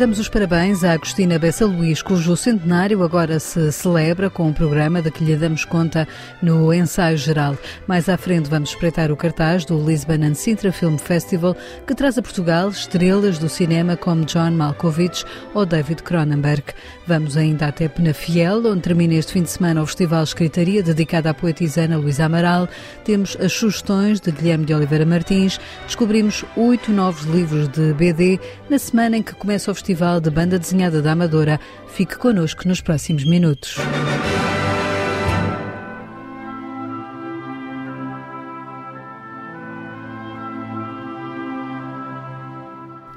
Damos os parabéns à Agostina Bessa Luís, cujo centenário agora se celebra com um programa de que lhe damos conta no ensaio geral. Mais à frente vamos espreitar o cartaz do Lisbon and Sintra Film Festival, que traz a Portugal estrelas do cinema como John Malkovich ou David Cronenberg. Vamos ainda até Penafiel, onde termina este fim de semana o Festival Escritaria, dedicado à poetisana Luísa Amaral. Temos as sugestões de Guilherme de Oliveira Martins. Descobrimos oito novos livros de BD na semana em que começa o Festival Festival de Banda Desenhada da Amadora. Fique connosco nos próximos minutos.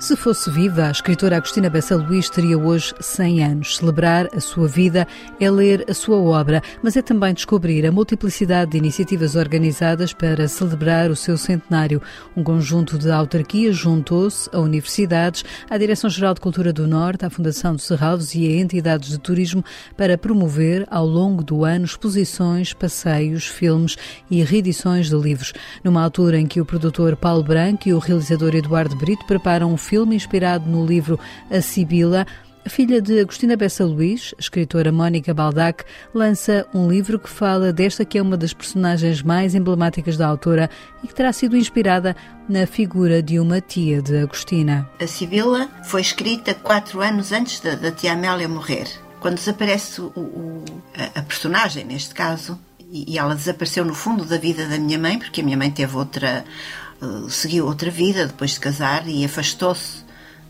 Se fosse viva, a escritora Agostina Bessa Luís teria hoje 100 anos. Celebrar a sua vida é ler a sua obra, mas é também descobrir a multiplicidade de iniciativas organizadas para celebrar o seu centenário. Um conjunto de autarquias juntou-se a universidades, à Direção-Geral de Cultura do Norte, à Fundação dos Serralves e a entidades de turismo para promover, ao longo do ano, exposições, passeios, filmes e reedições de livros. Numa altura em que o produtor Paulo Branco e o realizador Eduardo Brito preparam um filme filme inspirado no livro A Sibila. A filha de Agostina Bessa Luís, escritora Mónica Baldac, lança um livro que fala desta que é uma das personagens mais emblemáticas da autora e que terá sido inspirada na figura de uma tia de Agostina. A Sibila foi escrita quatro anos antes da, da tia Amélia morrer. Quando desaparece o, o, a, a, personagem, neste caso, e ela desapareceu no fundo da vida da minha mãe, porque a minha mãe teve outra eh, seguiu outra vida depois de casar e afastou-se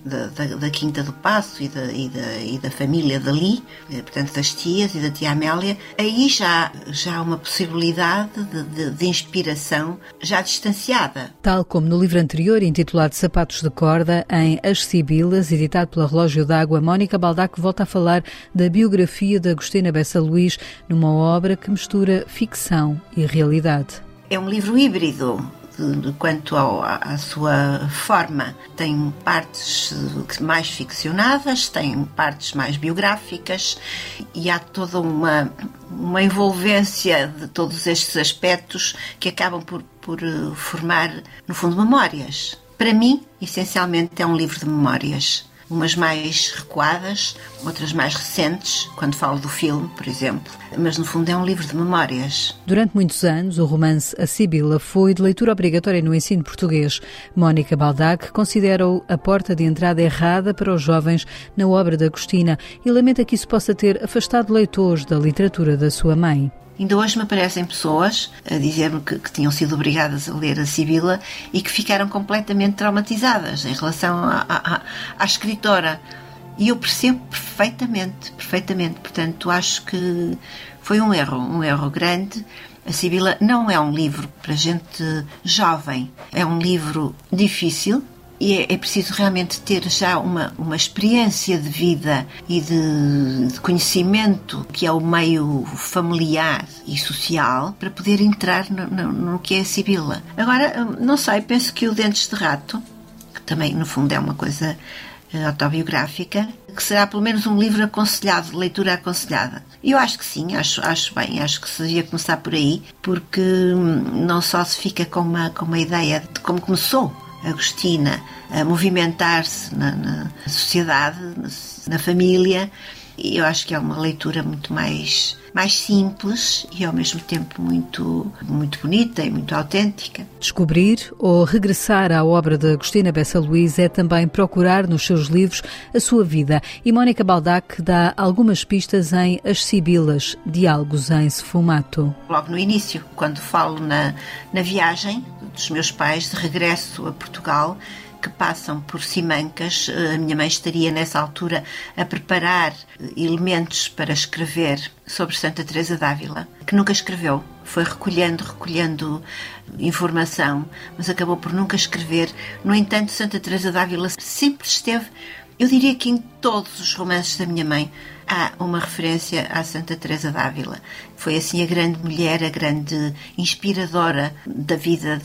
da, da, da, Quinta do Passo e da, e da, e da família dali, eh, portanto das tias e da tia Amélia, aí já, já há uma possibilidade de, de, de, inspiração já distanciada. Tal como no livro anterior, intitulado Sapatos de Corda, em As Sibilas, editado pela Relógio d'Água, Mónica Baldaco volta a falar da biografia de Agostina Bessa Luís numa obra que mistura ficção e realidade. É um livro híbrido quanto ao, à sua forma. Tem partes mais ficcionadas, tem partes mais biográficas e há toda uma, uma envolvência de todos estes aspectos que acabam por, por eh, formar, no fundo, memórias. Para mim, essencialmente, é um livro de memórias umas mais recuadas, outras mais recentes, quando falo do filme, por exemplo. Mas no fundo é um livro de memórias. Durante muitos anos, o romance A Sibila foi de leitura obrigatória no ensino português. Mónica Baldac considera-o a porta de entrada errada para os jovens na obra da Agostina e lamenta que isso possa ter afastado leitores da literatura da sua mãe. Ainda hoje me aparecem pessoas a dizer-me que, que, tinham sido obrigadas a ler a Sibila e que ficaram completamente traumatizadas em relação à escritora. E eu percebo perfeitamente, perfeitamente. Portanto, acho que foi um erro, um erro grande. A Sibila não é um livro para gente jovem, é um livro difícil, e é, é, preciso realmente ter já uma, uma experiência de vida e de, de, conhecimento que é o meio familiar e social para poder entrar no, no, no que é a Sibila. Agora, hum, não sei, penso que o Dentes de Rato, que também no fundo é uma coisa eh, autobiográfica, que será pelo menos um livro aconselhado, de leitura aconselhada. Eu acho que sim, acho, acho bem, acho que se devia começar por aí, porque hum, não só se fica com uma, com uma ideia de como começou Agostina a movimentar-se na, na, sociedade, na, família. E eu acho que é uma leitura muito mais mais simples e ao mesmo tempo muito muito bonita e muito autêntica. Descobrir ou regressar à obra de Agostina Bessa Luís é também procurar nos seus livros a sua vida. E Mónica Baldac dá algumas pistas em As Sibilas, Diálogos em Sefumato. Logo no início, quando falo na, na viagem dos meus pais de regresso a Portugal, que passam por Simancas. A minha mãe estaria nessa altura a preparar eh, elementos para escrever sobre Santa Teresa d'Ávila, que nunca escreveu. Foi recolhendo, recolhendo informação, mas acabou por nunca escrever. No entanto, Santa Teresa d'Ávila sempre esteve, eu diria que em todos os romances da minha mãe, há uma referência à Santa Teresa d'Ávila. Foi assim a grande mulher, a grande inspiradora da vida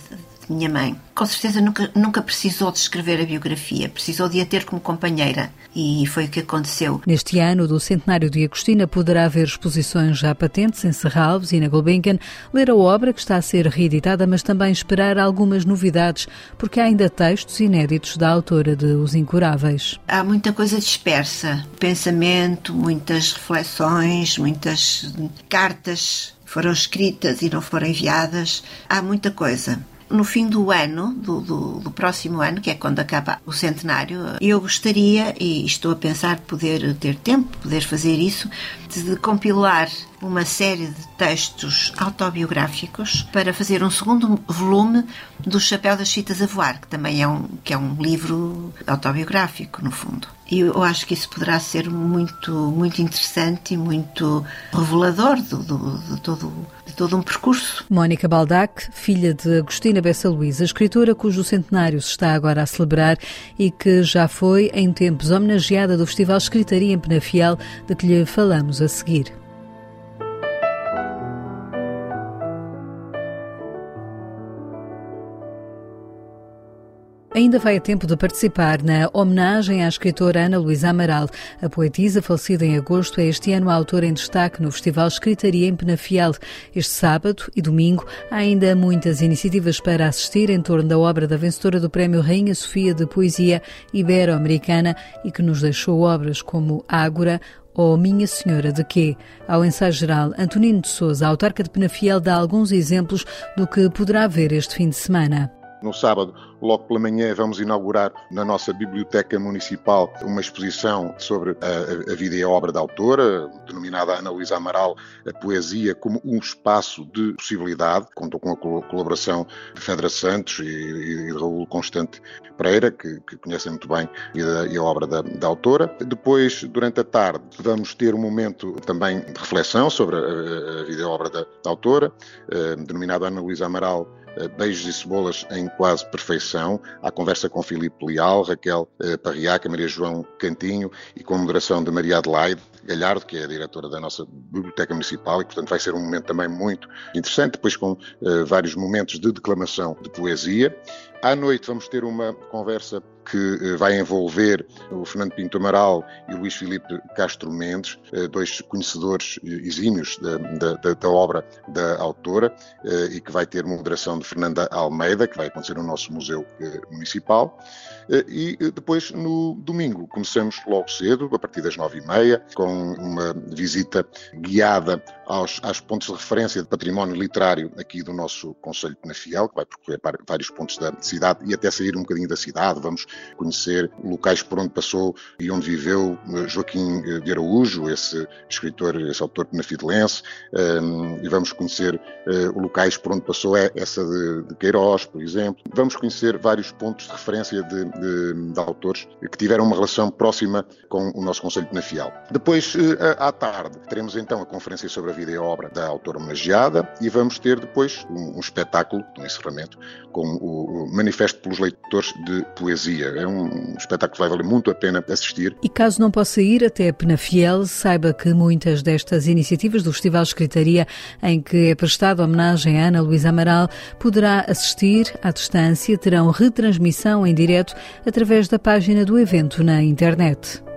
minha mãe. Com certeza nunca, nunca precisou de escrever a biografia, precisou de a ter como companheira e foi o que aconteceu. Neste ano do centenário de Agostina poderá haver exposições já patentes em Serralves e na Gulbenkian, ler a obra que está a ser reeditada, mas também esperar algumas novidades, porque há ainda textos inéditos da autora de Os Incuráveis. Há muita coisa dispersa, pensamento, muitas reflexões, muitas cartas foram escritas e não foram enviadas. Há muita coisa no fim do ano, do, do, do, próximo ano, que é quando acaba o centenário, eu gostaria, e estou a pensar poder ter tempo, poder fazer isso, de compilar uma série de textos autobiográficos para fazer um segundo volume do Chapéu das Fitas a Voar, que também é um, que é um livro autobiográfico, no fundo. E eu acho que isso poderá ser muito, muito interessante e muito revelador do, do, de, todo, de todo um percurso. Mónica Baldac, filha de Agostina Bessa Luísa, escritora cujo centenário se está agora a celebrar e que já foi, em tempos, homenageada do Festival Escritaria em Penafiel, de que lhe falamos a seguir. Ainda vai a tempo de participar na homenagem à escritora Ana Luísa Amaral. A poetisa, falecida em agosto, é este ano a autora em destaque no Festival Escritaria em Penafiel. Este sábado e domingo há ainda muitas iniciativas para assistir em torno da obra da vencedora do Prémio Rainha Sofia de Poesia Ibero-Americana e que nos deixou obras como Ágora, ou Minha Senhora de Quê? Ao ensaio geral, Antonino de Souza, autarca de Penafiel, dá alguns exemplos do que poderá haver este fim de semana. No sábado, logo pela manhã, vamos inaugurar na nossa Biblioteca Municipal uma exposição sobre a, a vida e a obra da autora, denominada Ana Luísa Amaral, a poesia como um espaço de possibilidade. Contou com a colaboração de Fedra Santos e, e de Raul Constante Pereira, que, que conhecem muito bem a vida e a obra da, da, autora. Depois, durante a tarde, vamos ter um momento também de reflexão sobre a, a vida e a obra da, da autora, eh, denominada Ana Luísa Amaral, beijos e cebolas em quase perfeição, à conversa com Filipe Leal, Raquel eh, Parriaca, Maria João Cantinho e com a moderação de Maria Adelaide Galhardo, que é a diretora da nossa Biblioteca Municipal, e portanto vai ser um momento também muito interessante, depois com uh, vários momentos de declamação de poesia. À noite vamos ter uma conversa que uh, vai envolver o Fernando Pinto Amaral e o Luís Filipe Castro Mendes, uh, dois conhecedores exímios da, da, da, obra da autora, e que vai ter moderação de Fernanda Almeida, que vai acontecer no nosso Museu Municipal. E depois, no domingo, começamos logo cedo, a partir das nove e meia, com uma visita guiada aos, aos pontos de referência de património literário aqui do nosso Conselho de Penafiel, que vai percorrer vários pontos da cidade e até sair um bocadinho da cidade. Vamos conhecer locais por onde passou e onde viveu eh, Joaquim eh, de Araújo, esse escritor, esse autor penafidelense, um, e vamos conhecer uh, locais por onde passou essa de, de, Queiroz, por exemplo. Vamos conhecer vários pontos de referência de, de, de autores que tiveram uma relação próxima com o nosso Conselho de Penafiel. Depois, à tarde, teremos então a conferência sobre a vida e obra da autora homenageada e vamos ter depois um, um espetáculo, um encerramento, com o, o, Manifesto pelos Leitores de Poesia. É um, espetáculo que vai valer muito a pena assistir. E caso não possa ir até Penafiel, saiba que muitas destas iniciativas do Festival Escritaria, em que é prestada homenagem a Ana Luísa Amaral, poderá assistir à distância, terão retransmissão em direto através da página do evento na internet.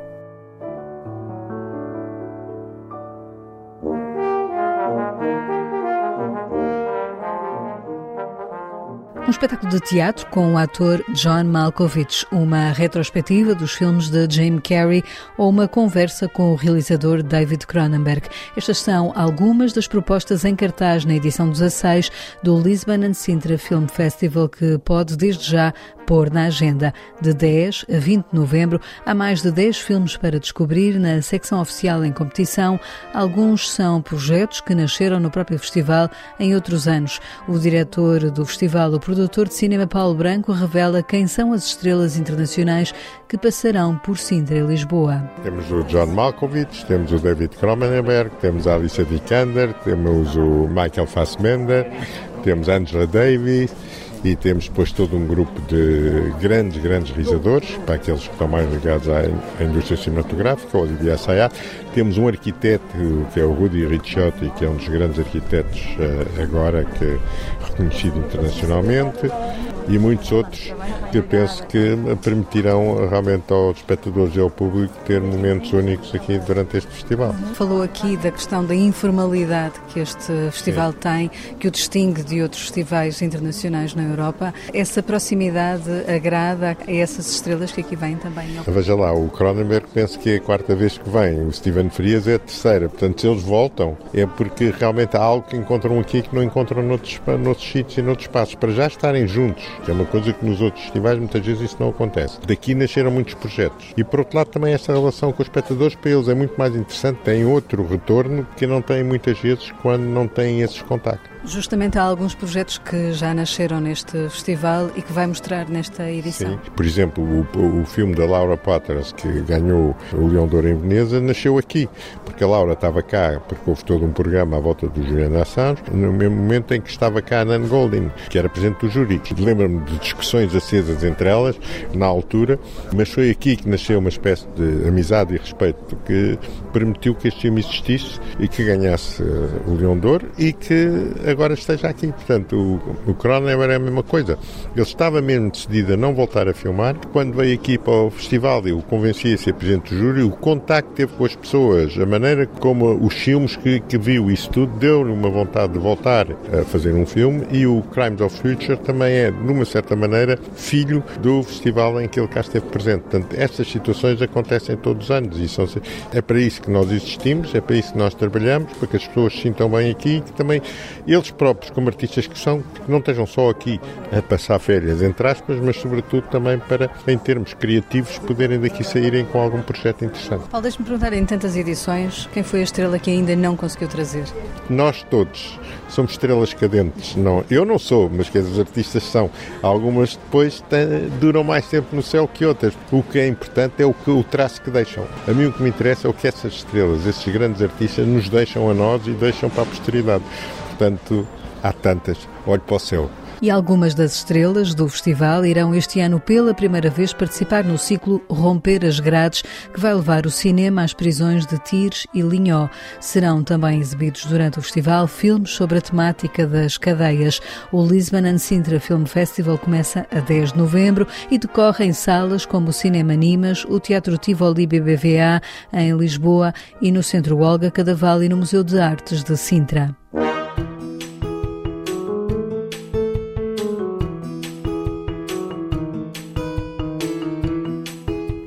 Um espetáculo de teatro com o ator John Malkovich, uma retrospectiva dos filmes de Jim Carrey ou uma conversa com o realizador David Cronenberg. Estas são algumas das propostas em cartaz na edição 16 do Lisbon and Sintra Film Festival que pode desde já pôr na agenda. De 10 a 20 de novembro, há mais de 10 filmes para descobrir na secção oficial em competição. Alguns são projetos que nasceram no próprio festival em outros anos. O diretor do festival, o produtor de cinema Paulo Branco, revela quem são as estrelas internacionais que passarão por Sintra e Lisboa. Temos o John Malkovich, temos o David Cronenberg, temos a Alicia Vikander, temos o Michael Fassbender, temos Angela Davis e temos depois todo um grupo de grandes, grandes realizadores, para aqueles que estão mais ligados à, à indústria cinematográfica, o Olivier Assayas. Temos um arquiteto que é o Rudy Ricciotti, que é um dos grandes arquitetos uh, agora, que é reconhecido internacionalmente e muitos outros que eu penso que permitirão realmente aos espectadores e ao público ter momentos únicos aqui durante este festival. Falou aqui da questão da informalidade que este festival Sim. tem, que o distingue de outros festivais internacionais na Europa. Essa proximidade agrada a essas estrelas que aqui vêm também? Veja lá, o Cronenberg penso que é a quarta vez que vem, o Steven Frias é a terceira. Portanto, se eles voltam, é porque realmente há algo que encontram aqui que não encontram noutros, noutros sítios e noutros espaços. Para já estarem juntos, é uma coisa que nos outros festivais muitas vezes isso não acontece. Daqui nasceram muitos projetos. E por outro lado também essa relação com os espectadores para eles é muito mais interessante, tem outro retorno que não têm muitas vezes quando não têm esses contactos. Justamente há alguns projetos que já nasceram neste festival e que vai mostrar nesta edição. Sim. Por exemplo, o, o filme da Laura Potters, que ganhou o Leão de Ouro em Veneza, nasceu aqui, porque a Laura estava cá, porque houve todo um programa à volta do Julian Assange, no mesmo momento em que estava cá a Nan Goldin, que era presidente do júri. Lembro-me de discussões acesas entre elas, na altura, mas foi aqui que nasceu uma espécie de amizade e respeito que permitiu que este filme existisse e que ganhasse uh, o Leão de Ouro e que agora esteja aqui. Portanto, o, o Cronenberg é a mesma coisa. Ele estava mesmo decidido a não voltar a filmar. Quando veio aqui para o festival, eu o convenci a ser presidente do júri, o contacto que teve com as pessoas, a maneira como os filmes que, que viu, isso tudo deu-lhe uma vontade de voltar a fazer um filme e o Crimes of Future também é, de uma certa maneira, filho do festival em que ele cá esteve presente. Portanto, estas situações acontecem todos os anos e são, é para isso que nós existimos, é para isso que nós trabalhamos, para que as pessoas se sintam bem aqui e que também eles próprios, como artistas que são, que não estejam só aqui a passar férias, entre aspas, mas sobretudo também para, em termos criativos, poderem daqui saírem com algum projeto interessante. Paulo, deixe-me perguntar, em tantas edições, quem foi a estrela que ainda não conseguiu trazer? Nós todos somos estrelas cadentes. Não, eu não sou, mas que os artistas são. Algumas depois duram mais tempo no céu que outras. O que é importante é o, que, o traço que deixam. A mim o que me interessa é o que essas estrelas, esses grandes artistas, nos deixam a nós e deixam para a posteridade. Portanto, há tantas. Olho para o céu. E algumas das estrelas do festival irão este ano pela primeira vez participar no ciclo Romper as Grades, que vai levar o cinema às prisões de Tires e Linhó. Serão também exibidos durante o festival filmes sobre a temática das cadeias. O Lisbon and Sintra Film Festival começa a 10 de novembro e decorre em salas como o Cinema Nimas, o Teatro Tivoli BBVA em Lisboa e no Centro Olga Cadaval e no Museu de Artes de Sintra.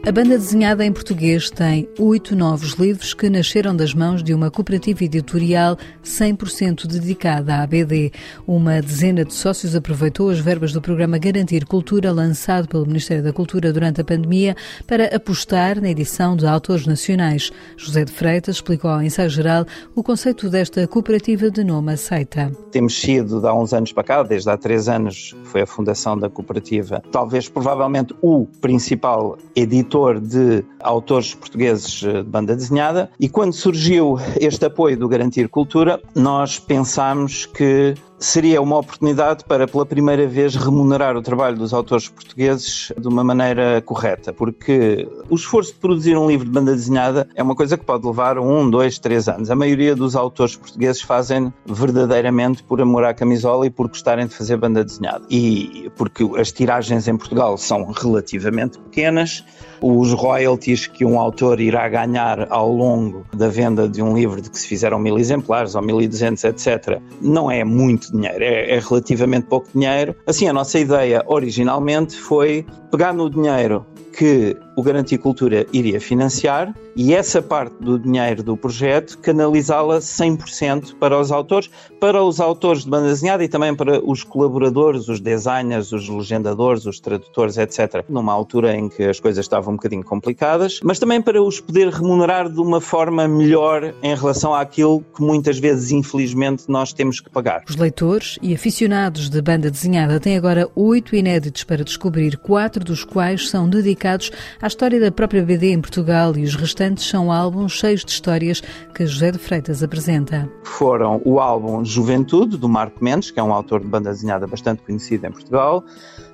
A banda desenhada em português tem oito novos livros que nasceram das mãos de uma cooperativa editorial 100% dedicada à BD. Uma dezena de sócios aproveitou as verbas do programa Garantir Cultura, lançado pelo Ministério da Cultura durante a pandemia, para apostar na edição de autores nacionais. José de Freitas explicou ao ensaio geral o conceito desta cooperativa de nome aceita. Temos sido, há uns anos para cá, desde há três anos, foi a fundação da cooperativa, talvez provavelmente o principal editor de autores portugueses eh, de banda desenhada, e quando surgiu este apoio do Garantir Cultura, nós pensámos que seria uma oportunidade para, pela primeira vez, remunerar o trabalho dos autores portugueses de uma maneira correta, porque o esforço de produzir um livro de banda desenhada é uma coisa que pode levar um, dois, três anos. A maioria dos autores portugueses fazem verdadeiramente por amor à camisola e por gostarem de fazer banda desenhada. E porque as tiragens em Portugal são relativamente pequenas, os royalties que um autor irá ganhar ao longo da venda de um livro de que se fizeram mil exemplares ou mil e duzentos, etc., não é muito dinheiro, é, é relativamente pouco dinheiro. Assim, a nossa ideia originalmente foi pegar no dinheiro que o Garantia Cultura iria financiar e essa parte do dinheiro do projeto canalizá-la 100% para os autores, para os autores de banda desenhada e também para os colaboradores, os designers, os legendadores, os tradutores, etc. Numa altura em que as coisas estavam um bocadinho complicadas, mas também para os poder remunerar de uma forma melhor em relação àquilo que muitas vezes, infelizmente, nós temos que pagar. Os leitores e aficionados de banda desenhada têm agora oito inéditos para descobrir, quatro dos quais são dedicados à história da própria BD em Portugal e os restantes são álbuns cheios de histórias que José de Freitas apresenta. Foram o álbum Juventude, do Marco Mendes, que é um autor de banda desenhada bastante conhecido em Portugal,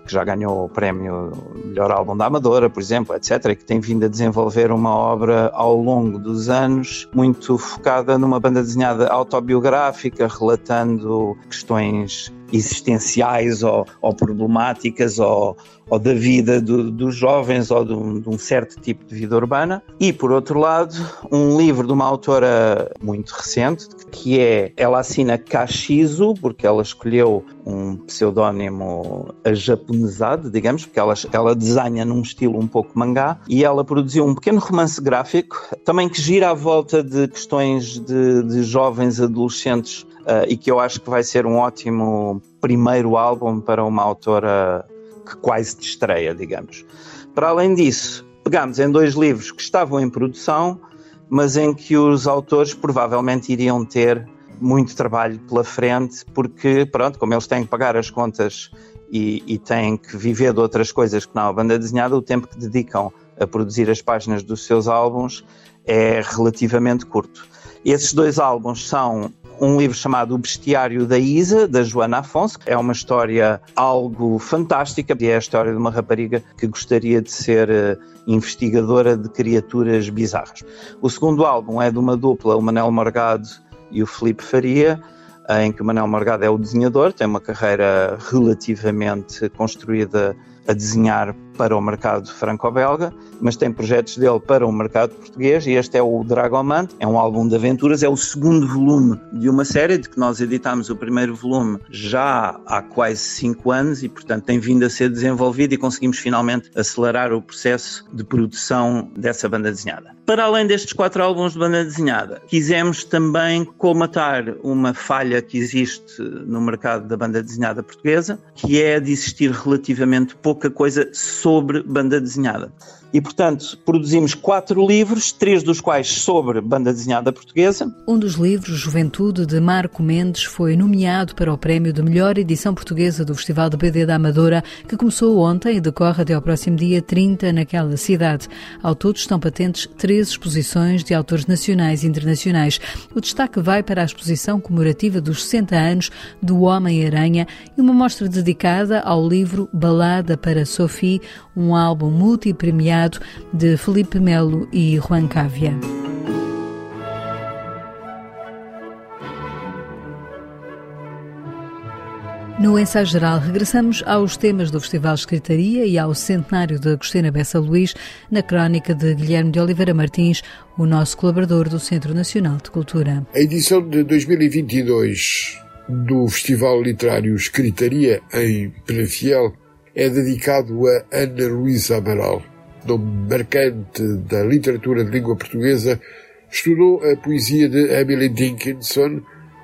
que já ganhou o prémio Melhor Álbum da Amadora, por exemplo, etc., e que tem vindo a desenvolver uma obra ao longo dos anos muito focada numa banda desenhada autobiográfica, relatando questões existenciais ou, ou problemáticas ou, ou, da vida do, dos jovens ou de um, de um, certo tipo de vida urbana. E, por outro lado, um livro de uma autora muito recente, que é, ela assina Kashizu, porque ela escolheu um pseudónimo japonesado, digamos, porque ela, ela desenha num estilo um pouco mangá, e ela produziu um pequeno romance gráfico, também que gira à volta de questões de, de jovens adolescentes uh, e que eu acho que vai ser um ótimo primeiro álbum para uma autora que quase de estreia, digamos. Para além disso, pegámos em dois livros que estavam em produção, mas em que os autores provavelmente iriam ter muito trabalho pela frente, porque, pronto, como eles têm que pagar as contas e, e têm que viver de outras coisas que não a banda desenhada, o tempo que dedicam a produzir as páginas dos seus álbuns é relativamente curto. Esses dois álbuns são um livro chamado O Bestiário da Isa, da Joana Afonso. É uma história algo fantástica, é a história de uma rapariga que gostaria de ser eh, investigadora de criaturas bizarras. O segundo álbum é de uma dupla, o Manel Morgado e o Felipe Faria, em que o Manel Morgado é o desenhador, tem uma carreira relativamente construída a desenhar para o mercado franco-belga, mas tem projetos dele para o mercado português e este é o Dragomant, é um álbum de aventuras, é o segundo volume de uma série de que nós editámos o primeiro volume já há quase cinco anos e, portanto, tem vindo a ser desenvolvido e conseguimos finalmente acelerar o processo de produção dessa banda desenhada. Para além destes quatro álbuns de banda desenhada, quisemos também colmatar uma falha que existe no mercado da banda desenhada portuguesa, que é de existir relativamente pouca coisa sobre banda desenhada. E, portanto, produzimos quatro livros, três dos quais sobre banda desenhada portuguesa. Um dos livros, Juventude, de Marco Mendes, foi nomeado para o prémio de melhor edição portuguesa do Festival de BD da Amadora, que começou ontem e decorre até ao próximo dia 30 naquela cidade. Ao todo estão patentes três exposições de autores nacionais e internacionais. O destaque vai para a exposição comemorativa dos 60 anos do Homem-Aranha e uma mostra dedicada ao livro Balada para Sophie, um álbum multipremiado de Felipe Melo e Juan Cávia. No ensaio geral, regressamos aos temas do Festival Escritaria e ao centenário de Agostina Bessa Luís, na crónica de Guilherme de Oliveira Martins, o nosso colaborador do Centro Nacional de Cultura. A edição de 2022 do Festival Literário Escritaria em Penafiel é dedicado a Ana Luísa Amaral, nome marcante da literatura de língua portuguesa, estudou a poesia de Emily Dickinson,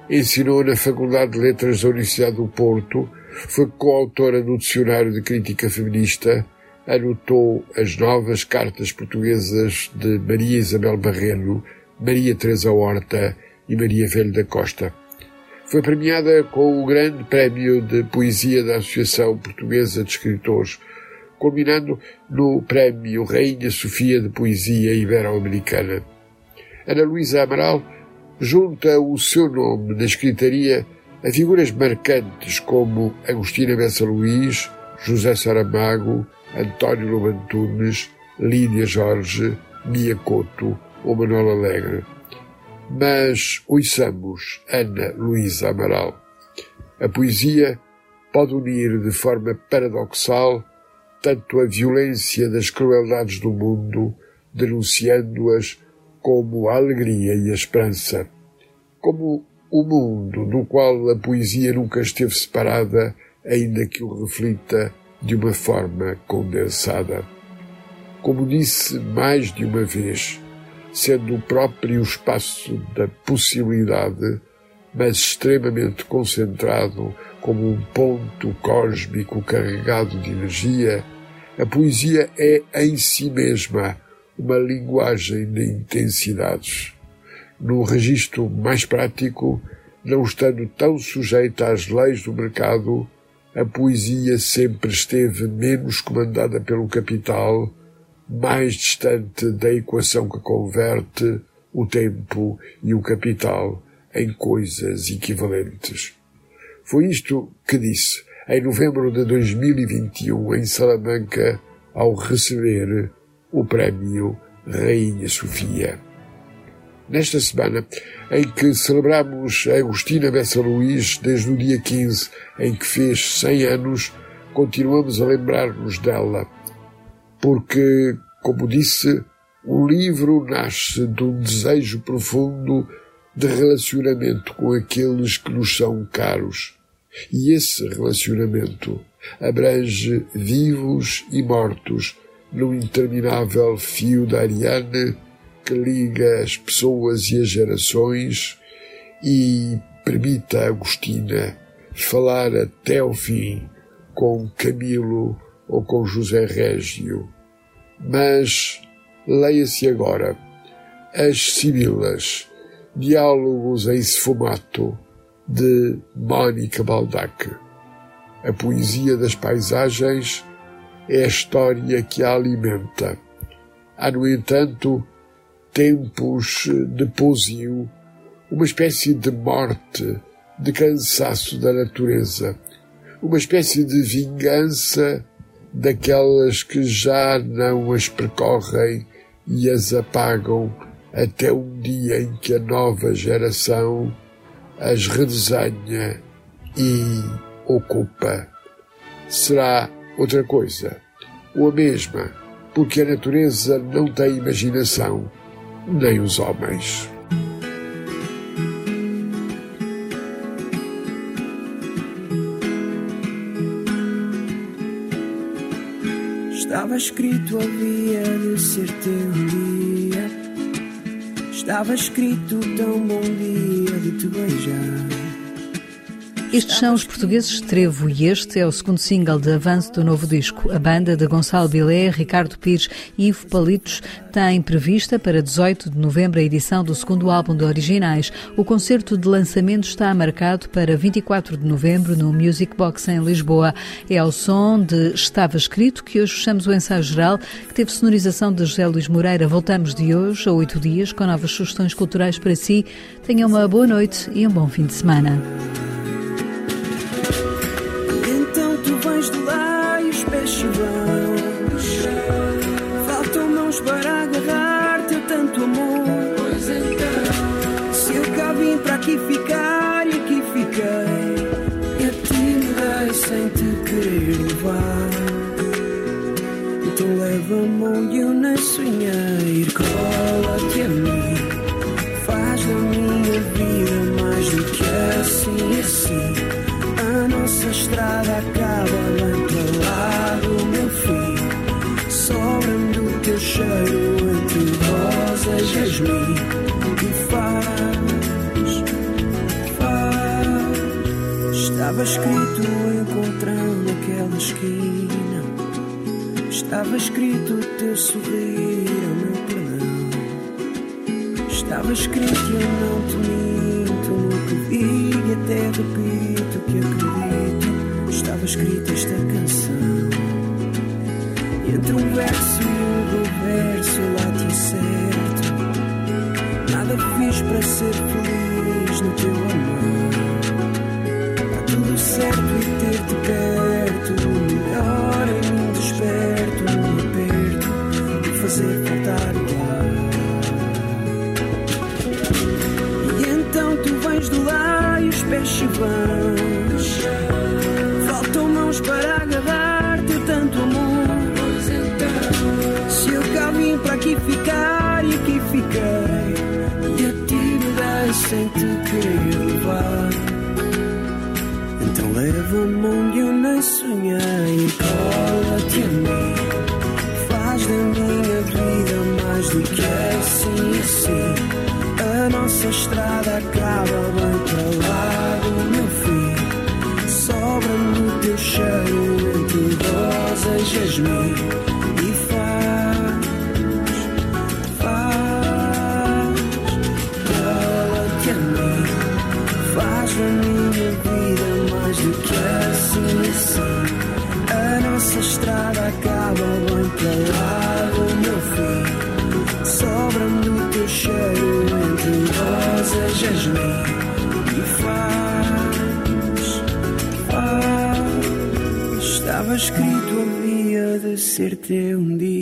ensinou na Faculdade de Letras da Universidade do Porto, foi coautora do Dicionário de Crítica Feminista, anotou as novas cartas portuguesas de Maria Isabel Barreno, Maria Teresa Horta e Maria Velho da Costa. Foi premiada com o Grande Prémio de Poesia da Associação Portuguesa de Escritores, culminando no Prémio Rainha Sofia de Poesia Ibero-Americana. Ana Luísa Amaral junta o seu nome na escritaria a figuras marcantes como Agostina Bessa Luís, José Saramago, António Lobantunes, Lídia Jorge, Mia Couto ou Manuel Alegre. Mas ouçamos Ana Luísa Amaral. A poesia pode unir de forma paradoxal tanto a violência das crueldades do mundo, denunciando-as como a alegria e a esperança, como o mundo do qual a poesia nunca esteve separada, ainda que o reflita de uma forma condensada. Como disse mais de uma vez, sendo o próprio espaço da possibilidade, mas extremamente concentrado como um ponto cósmico carregado de energia, a poesia é em si mesma uma linguagem de intensidades. No registro mais prático, não estando tão sujeita às leis do mercado, a poesia sempre esteve menos comandada pelo capital, mais distante da equação que converte o tempo e o capital em coisas equivalentes. Foi isto que disse em novembro de 2021 em Salamanca ao receber o prémio Rainha Sofia. Nesta semana em que celebramos Agostina Bessa Luís desde o dia 15 em que fez 100 anos, continuamos a lembrar-nos dela, porque, como disse, o livro nasce de um desejo profundo de relacionamento com aqueles que nos são caros. E esse relacionamento abrange vivos e mortos num interminável fio da Ariane que liga as pessoas e as gerações e permite a Agostina falar até ao fim com Camilo ou com José Régio. Mas leia-se agora As Sibilas, Diálogos em Sfumato, de Mónica Baldac. A poesia das paisagens é a história que a alimenta. Há, no entanto, tempos de pousio, uma espécie de morte, de cansaço da natureza, uma espécie de vingança daquelas que já não as percorrem e as apagam até um dia em que a nova geração as redesenha e ocupa. Será outra coisa, ou a mesma, porque a natureza não tem imaginação, nem os homens. Estava escrito havia de ser teu dia. Estava escrito tão bom dia de te beijar. Estes são os portugueses Trevo e este é o segundo single de avanço do novo disco. A banda de Gonçalo Bilé, Ricardo Pires e Ivo Palitos tem prevista para 18 de novembro a edição do segundo álbum de originais. O concerto de lançamento está marcado para 24 de novembro no Music Box em Lisboa. É ao som de Estava Escrito que hoje fechamos o ensaio geral, que teve sonorização de José Luís Moreira. Voltamos de hoje a oito dias com novas sugestões culturais para si. Tenha uma boa noite e um bom fim de semana. Faltam mãos para agarrar Estava escrito encontrando aquela esquina. Estava escrito teu sorrir, o meu perdão. Estava escrito e eu não te minto no que vi e até repito que acredito. Estava escrita esta canção. Entre um verso e o reverso, late certo. Nada fiz para ser feliz no teu amor. Certo e ter-te perto. Melhor em mim desperto, me aperto de fazer faltar o ar. E então tu vens do lá e os pés se vão. Faltam mãos para agarrar teu tanto amor. Se eu cá vim para aqui ficar e aqui fiquei, e a ti me sem te querer levar. Então leva-me onde eu nem sonhei, cola-te a mim. Faz da minha vida mais do que assim, assim. A nossa estrada acaba escrito havia de ser teu um dia.